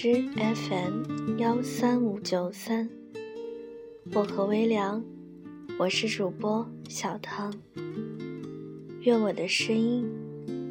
是荔枝 FM 幺三五九三，薄荷微凉，我是主播小汤，愿我的声音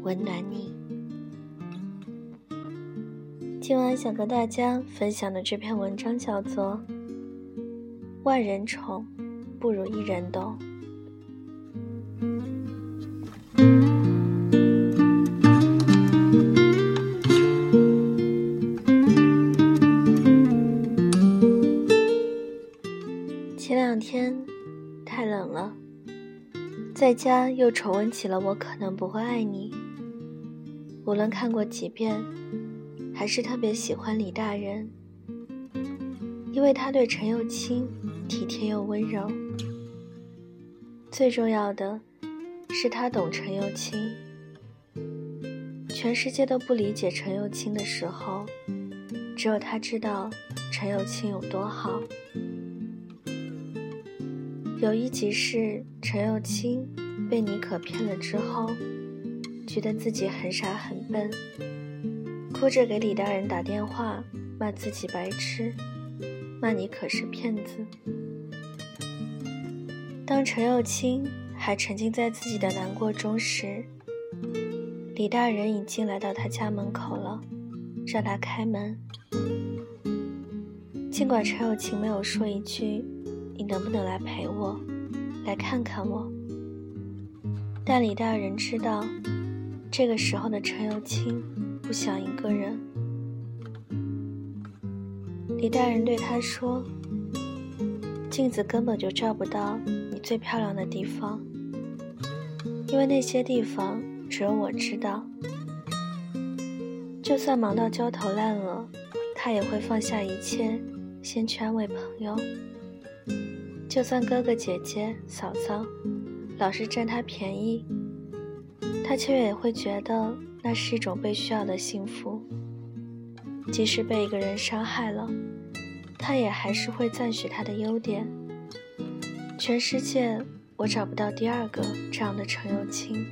温暖你。今晚想和大家分享的这篇文章叫做《万人宠不如一人懂》。在家又重温起了《我可能不会爱你》。无论看过几遍，还是特别喜欢李大人，因为他对陈又青体贴又温柔。最重要的是他懂陈又青。全世界都不理解陈又青的时候，只有他知道陈又青有多好。有一集是陈又青被妮可骗了之后，觉得自己很傻很笨，哭着给李大人打电话，骂自己白痴，骂妮可是骗子。当陈又青还沉浸在自己的难过中时，李大人已经来到他家门口了，让他开门。尽管陈又青没有说一句。你能不能来陪我，来看看我？但李大人知道，这个时候的陈又青不想一个人。李大人对他说：“镜子根本就照不到你最漂亮的地方，因为那些地方只有我知道。就算忙到焦头烂额，他也会放下一切，先去安慰朋友。”就算哥哥姐姐、嫂嫂老是占他便宜，他却也会觉得那是一种被需要的幸福。即使被一个人伤害了，他也还是会赞许他的优点。全世界，我找不到第二个这样的陈友清。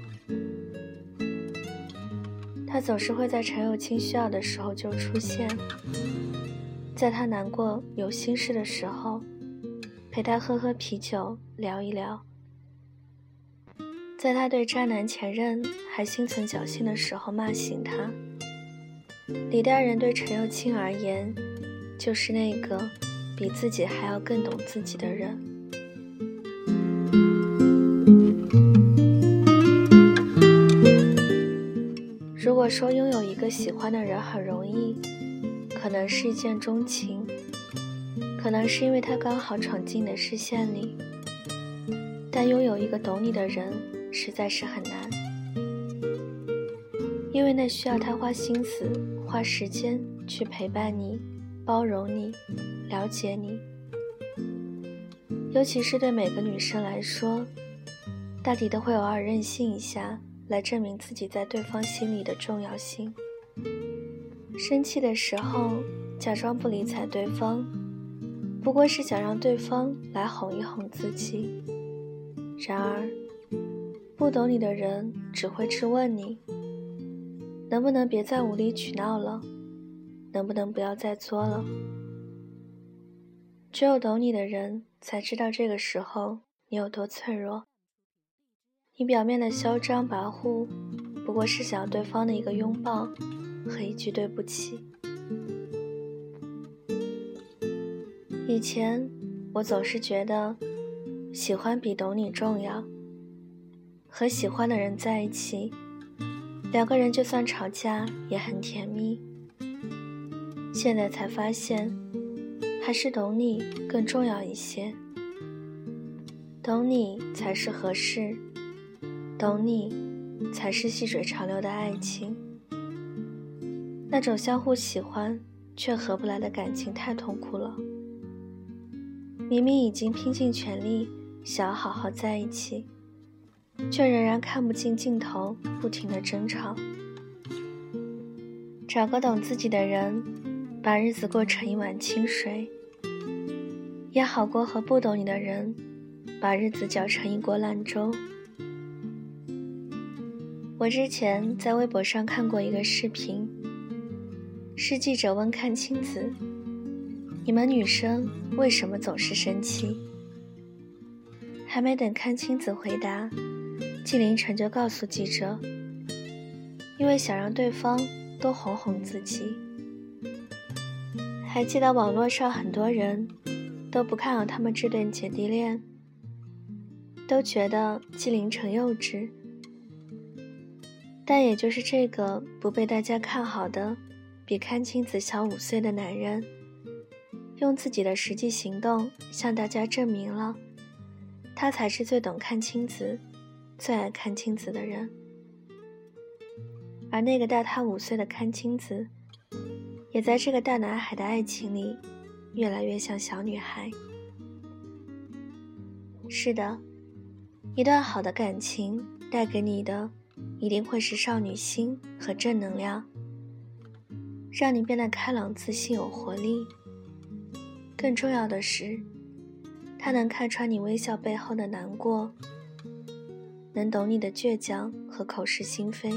他总是会在陈友清需要的时候就出现，在他难过有心事的时候。陪他喝喝啤酒，聊一聊。在他对渣男前任还心存侥幸的时候，骂醒他。李大人对陈又青而言，就是那个比自己还要更懂自己的人。如果说拥有一个喜欢的人很容易，可能是一见钟情。可能是因为他刚好闯进你的视线里，但拥有一个懂你的人实在是很难，因为那需要他花心思、花时间去陪伴你、包容你、了解你。尤其是对每个女生来说，大抵都会偶尔任性一下，来证明自己在对方心里的重要性。生气的时候，假装不理睬对方。不过是想让对方来哄一哄自己。然而，不懂你的人只会质问你：能不能别再无理取闹了？能不能不要再作了？只有懂你的人才知道这个时候你有多脆弱。你表面的嚣张跋扈，不过是想要对方的一个拥抱和一句对不起。以前，我总是觉得喜欢比懂你重要。和喜欢的人在一起，两个人就算吵架也很甜蜜。现在才发现，还是懂你更重要一些。懂你才是合适，懂你才是细水长流的爱情。那种相互喜欢却合不来的感情太痛苦了。明明已经拼尽全力想要好好在一起，却仍然看不进镜头，不停的争吵。找个懂自己的人，把日子过成一碗清水，也好过和不懂你的人，把日子搅成一锅烂粥。我之前在微博上看过一个视频，是记者问阚清子：“你们女生为什么总是生气？”还没等阚清子回答，纪凌尘就告诉记者：“因为想让对方多哄哄自己。”还记得网络上很多人都不看好他们这段姐弟恋。都觉得纪凌尘幼稚，但也就是这个不被大家看好的，比阚清子小五岁的男人，用自己的实际行动向大家证明了，他才是最懂阚清子、最爱阚清子的人。而那个大他五岁的阚清子，也在这个大男孩的爱情里，越来越像小女孩。是的。一段好的感情带给你的，一定会是少女心和正能量，让你变得开朗、自信、有活力。更重要的是，他能看穿你微笑背后的难过，能懂你的倔强和口是心非。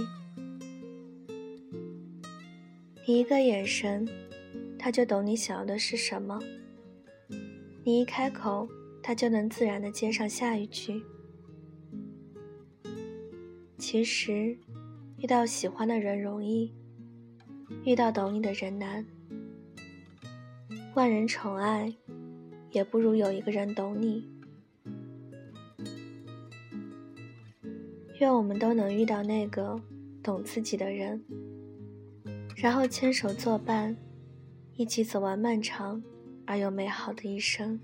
你一个眼神，他就懂你想要的是什么；你一开口，他就能自然的接上下一句。其实，遇到喜欢的人容易，遇到懂你的人难。万人宠爱，也不如有一个人懂你。愿我们都能遇到那个懂自己的人，然后牵手作伴，一起走完漫长而又美好的一生。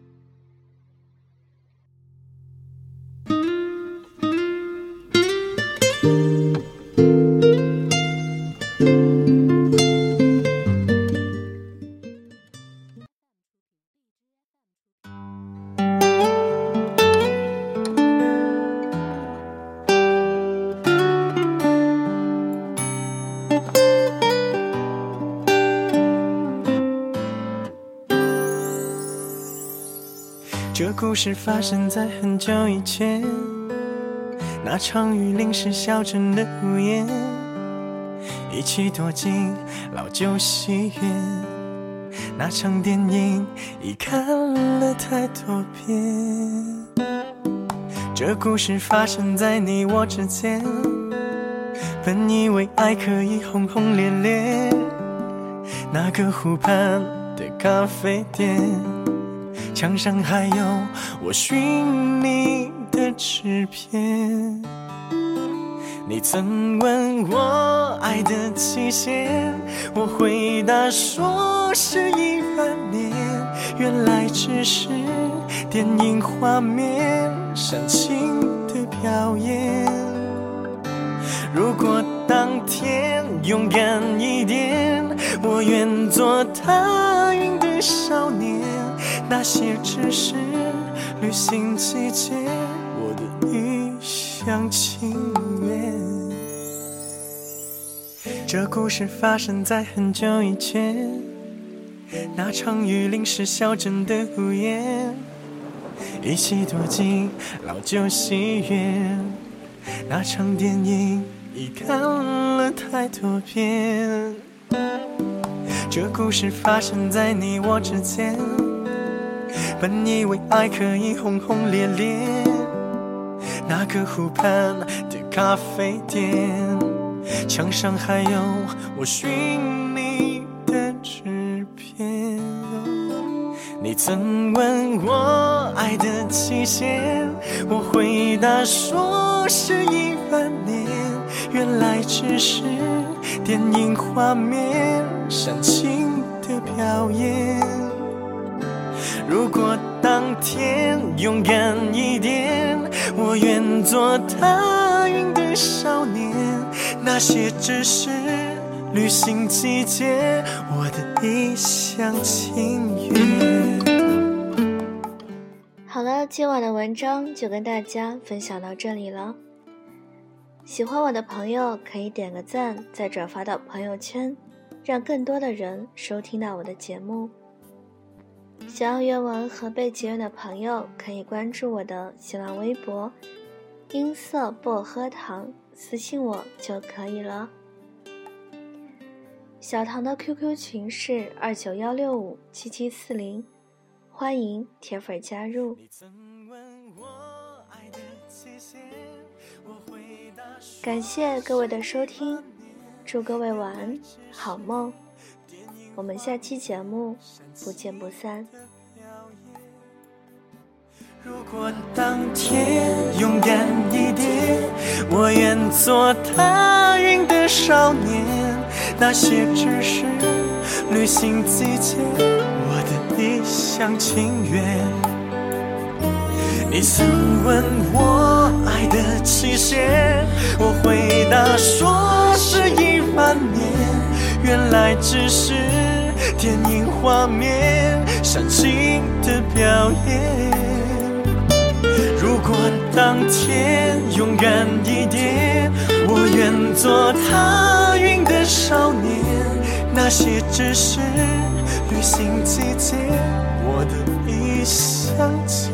故事发生在很久以前，那场雨淋湿小镇的屋檐，一起躲进老旧戏院。那场电影已看了太多遍。这故事发生在你我之间，本以为爱可以轰轰烈烈。那个湖畔的咖啡店。墙上还有我寻你的纸片。你曾问我爱的期限，我回答说是一万年。原来只是电影画面煽情的表演。如果当天勇敢一点，我愿做踏云的少年。那些只是旅行季节，我的一厢情愿。这故事发生在很久以前，那场雨淋湿小镇的屋檐，一起躲进老旧戏院。那场电影已看了太多遍。这故事发生在你我之间。本以为爱可以轰轰烈烈，那个湖畔的咖啡店，墙上还有我寻你的纸片。你曾问我爱的期限，我回答说是一万年。原来只是电影画面煽情的表演。如果当天勇敢一点，我愿做踏云的少年。那些只是旅行季节，我的一厢情愿。好了，今晚的文章就跟大家分享到这里了。喜欢我的朋友可以点个赞，再转发到朋友圈，让更多的人收听到我的节目。想要原文和背景音的朋友，可以关注我的新浪微博“音色薄荷糖”，私信我就可以了。小唐的 QQ 群是二九幺六五七七四零，欢迎铁粉加入。感谢各位的收听，祝各位晚安，好梦。我们下期节目不见不散。如果当天勇敢一点，我愿做踏云的少年。那些只是旅行季节，我的一厢情愿。你曾问我爱的期限，我回答说是一万年。原来只是电影画面，煽情的表演。如果当天勇敢一点，我愿做踏云的少年。那些只是旅行季节，我的一厢情